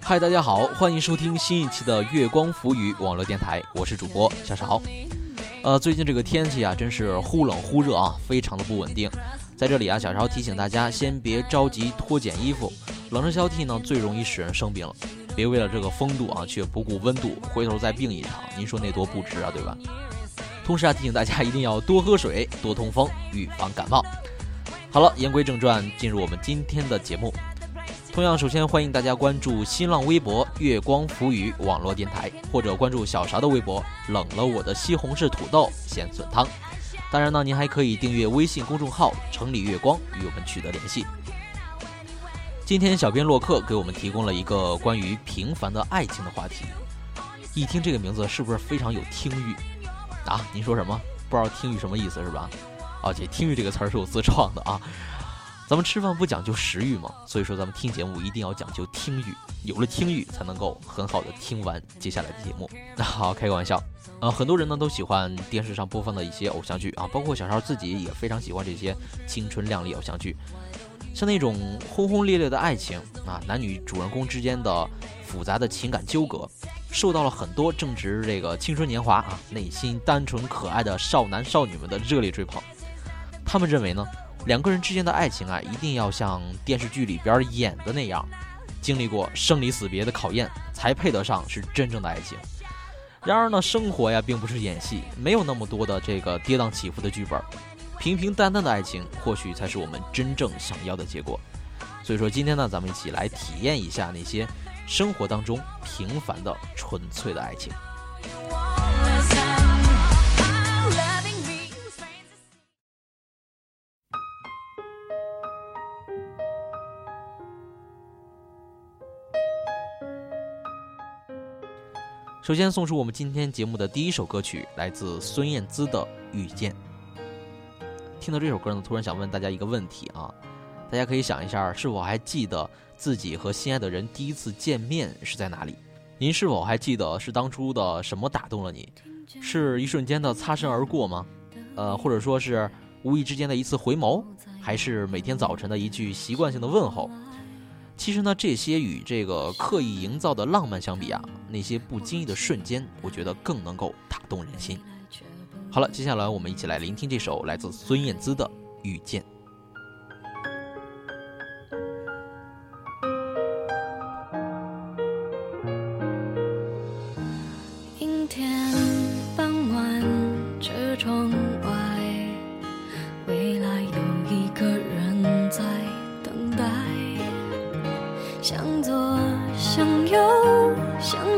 嗨，大家好，欢迎收听新一期的月光浮语网络电台，我是主播小邵。呃，最近这个天气啊，真是忽冷忽热啊，非常的不稳定。在这里啊，小邵提醒大家，先别着急脱减衣服，冷热交替呢，最容易使人生病了。别为了这个风度啊，却不顾温度，回头再病一场，您说那多不值啊，对吧？同时啊，提醒大家一定要多喝水，多通风，预防感冒。好了，言归正传，进入我们今天的节目。同样，首先欢迎大家关注新浪微博“月光浮语”网络电台，或者关注小勺的微博“冷了我的西红柿土豆咸笋汤”。当然呢，您还可以订阅微信公众号“城里月光”与我们取得联系。今天，小编洛克给我们提供了一个关于平凡的爱情的话题。一听这个名字，是不是非常有听欲啊？您说什么？不知道听欲什么意思是吧？而且“听欲”这个词儿是我自创的啊。咱们吃饭不讲究食欲嘛，所以说咱们听节目一定要讲究听欲，有了听欲才能够很好的听完接下来的节目。那 好，开个玩笑，呃，很多人呢都喜欢电视上播放的一些偶像剧啊，包括小超自己也非常喜欢这些青春靓丽偶像剧，像那种轰轰烈烈的爱情啊，男女主人公之间的复杂的情感纠葛，受到了很多正值这个青春年华啊，内心单纯可爱的少男少女们的热烈追捧。他们认为呢？两个人之间的爱情啊，一定要像电视剧里边演的那样，经历过生离死别的考验，才配得上是真正的爱情。然而呢，生活呀并不是演戏，没有那么多的这个跌宕起伏的剧本，平平淡淡的爱情或许才是我们真正想要的结果。所以说，今天呢，咱们一起来体验一下那些生活当中平凡的纯粹的爱情。首先送出我们今天节目的第一首歌曲，来自孙燕姿的《遇见》。听到这首歌呢，突然想问大家一个问题啊，大家可以想一下，是否还记得自己和心爱的人第一次见面是在哪里？您是否还记得是当初的什么打动了你？是一瞬间的擦身而过吗？呃，或者说是无意之间的一次回眸，还是每天早晨的一句习惯性的问候？其实呢，这些与这个刻意营造的浪漫相比啊，那些不经意的瞬间，我觉得更能够打动人心。好了，接下来我们一起来聆听这首来自孙燕姿的《遇见》。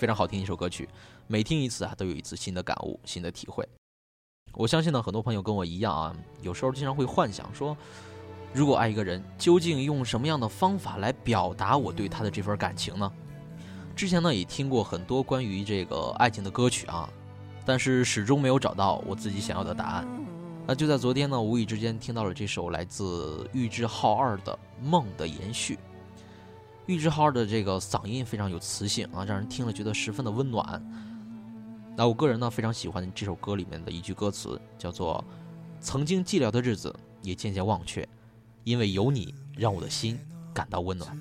非常好听一首歌曲，每听一次啊，都有一次新的感悟、新的体会。我相信呢，很多朋友跟我一样啊，有时候经常会幻想说，如果爱一个人，究竟用什么样的方法来表达我对他的这份感情呢？之前呢，也听过很多关于这个爱情的歌曲啊，但是始终没有找到我自己想要的答案。那就在昨天呢，无意之间听到了这首来自玉置浩二的《梦的延续》。玉置浩的这个嗓音非常有磁性啊，让人听了觉得十分的温暖。那我个人呢非常喜欢这首歌里面的一句歌词，叫做“曾经寂寥的日子也渐渐忘却，因为有你让我的心感到温暖。”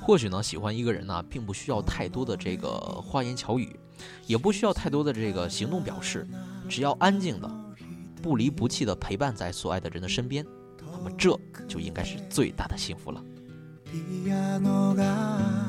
或许呢，喜欢一个人呢，并不需要太多的这个花言巧语，也不需要太多的这个行动表示，只要安静的、不离不弃的陪伴在所爱的人的身边，那么这就应该是最大的幸福了。ピアノが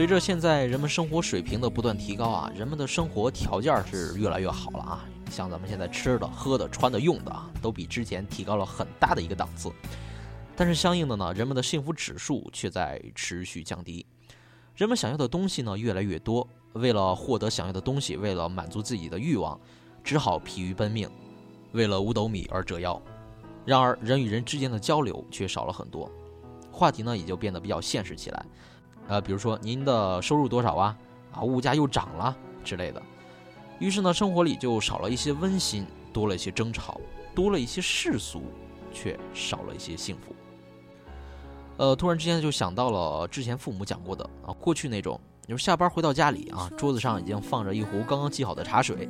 随着现在人们生活水平的不断提高啊，人们的生活条件是越来越好了啊。像咱们现在吃的、喝的、穿的、用的啊，都比之前提高了很大的一个档次。但是相应的呢，人们的幸福指数却在持续降低。人们想要的东西呢越来越多，为了获得想要的东西，为了满足自己的欲望，只好疲于奔命，为了五斗米而折腰。然而，人与人之间的交流却少了很多，话题呢也就变得比较现实起来。呃，比如说您的收入多少啊？啊，物价又涨了之类的。于是呢，生活里就少了一些温馨，多了一些争吵，多了一些世俗，却少了一些幸福。呃，突然之间就想到了之前父母讲过的啊，过去那种，就是下班回到家里啊，桌子上已经放着一壶刚刚沏好的茶水，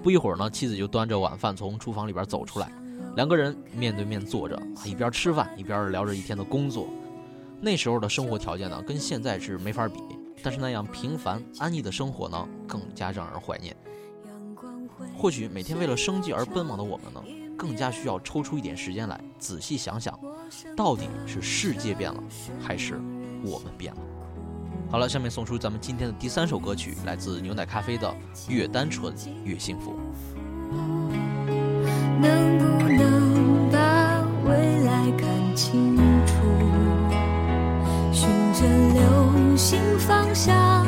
不一会儿呢，妻子就端着晚饭从厨房里边走出来，两个人面对面坐着，一边吃饭一边聊着一天的工作。那时候的生活条件呢，跟现在是没法比，但是那样平凡安逸的生活呢，更加让人怀念。或许每天为了生计而奔忙的我们呢，更加需要抽出一点时间来仔细想想，到底是世界变了，还是我们变了？好了，下面送出咱们今天的第三首歌曲，来自牛奶咖啡的《越单纯越幸福》。能不能把未来看清新方向，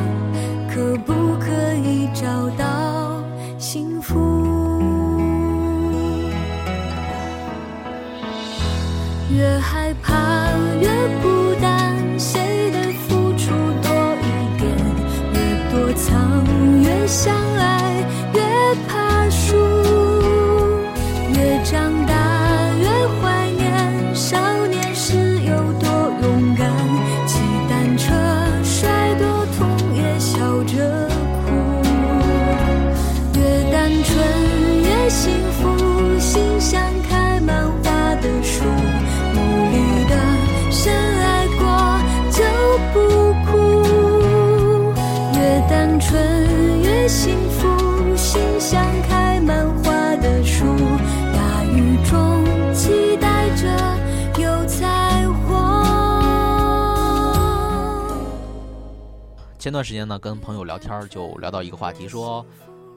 前段时间呢，跟朋友聊天就聊到一个话题，说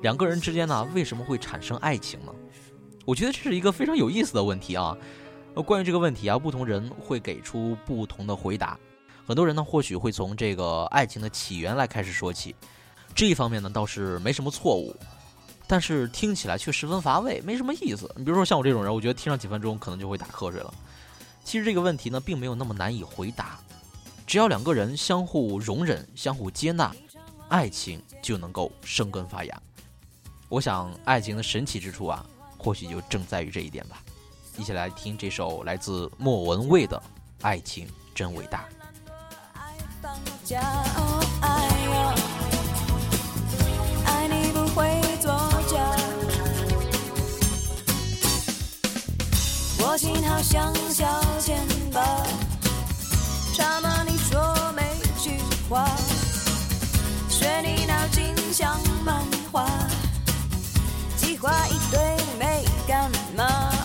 两个人之间呢为什么会产生爱情呢？我觉得这是一个非常有意思的问题啊。关于这个问题啊，不同人会给出不同的回答。很多人呢或许会从这个爱情的起源来开始说起，这一方面呢倒是没什么错误，但是听起来却十分乏味，没什么意思。你比如说像我这种人，我觉得听上几分钟可能就会打瞌睡了。其实这个问题呢并没有那么难以回答。只要两个人相互容忍、相互接纳，爱情就能够生根发芽。我想，爱情的神奇之处啊，或许就正在于这一点吧。一起来听这首来自莫文蔚的《爱情真伟大》。我心好像小钱包。心像漫画，计划一堆没干嘛。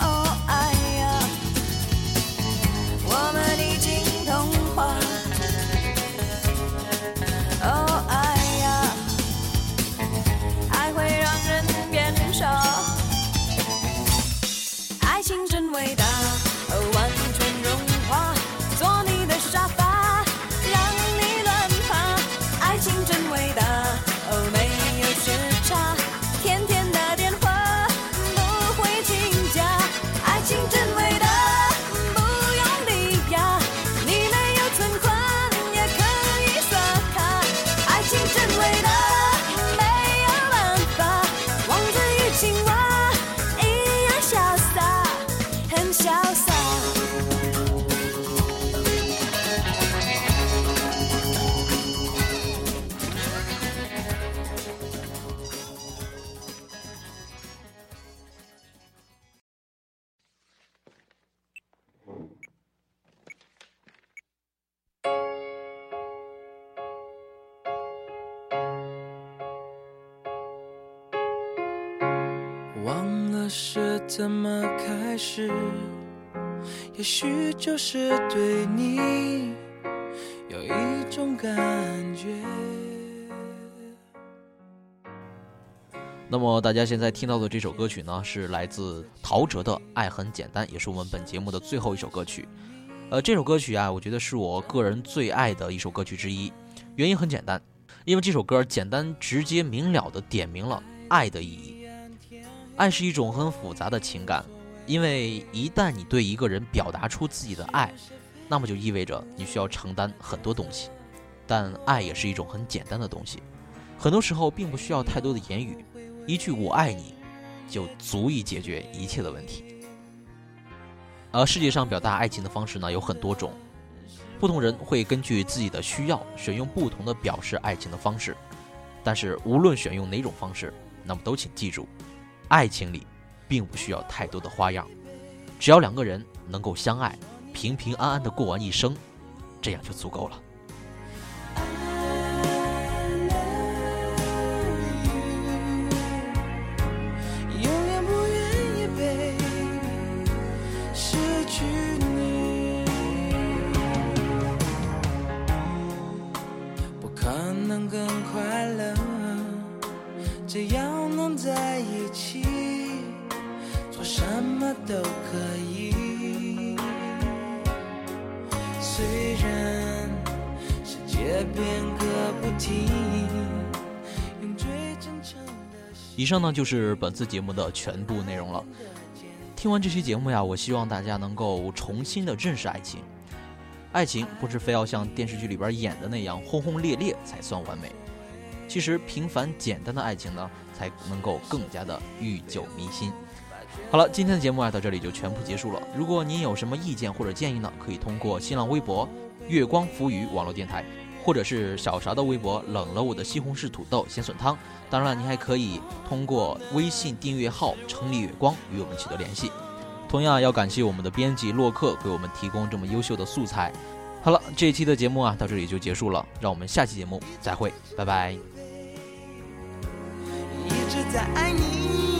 忘了是怎么开始，也许就是对你有一种感觉。那么大家现在听到的这首歌曲呢，是来自陶喆的《爱很简单》，也是我们本节目的最后一首歌曲。呃，这首歌曲啊，我觉得是我个人最爱的一首歌曲之一。原因很简单，因为这首歌简单直接明了的点明了爱的意义。爱是一种很复杂的情感，因为一旦你对一个人表达出自己的爱，那么就意味着你需要承担很多东西。但爱也是一种很简单的东西，很多时候并不需要太多的言语，一句“我爱你”就足以解决一切的问题。而世界上表达爱情的方式呢有很多种，不同人会根据自己的需要选用不同的表示爱情的方式。但是无论选用哪种方式，那么都请记住，爱情里并不需要太多的花样，只要两个人能够相爱，平平安安的过完一生，这样就足够了。永远不愿意，baby，失去你。不可能更快乐，只要能在一起，做什么都可以。虽然世界变个不停，以上呢就是本次节目的全部内容了。听完这期节目呀，我希望大家能够重新的认识爱情。爱情不是非要像电视剧里边演的那样轰轰烈烈才算完美，其实平凡简单的爱情呢，才能够更加的愈久弥新。好了，今天的节目啊到这里就全部结束了。如果您有什么意见或者建议呢，可以通过新浪微博“月光浮语网络电台”，或者是小勺的微博“冷了我的西红柿土豆咸笋汤”。当然了，您还可以通过微信订阅号“城里月光”与我们取得联系。同样要感谢我们的编辑洛克为我们提供这么优秀的素材。好了，这一期的节目啊到这里就结束了，让我们下期节目再会，拜拜。再爱你。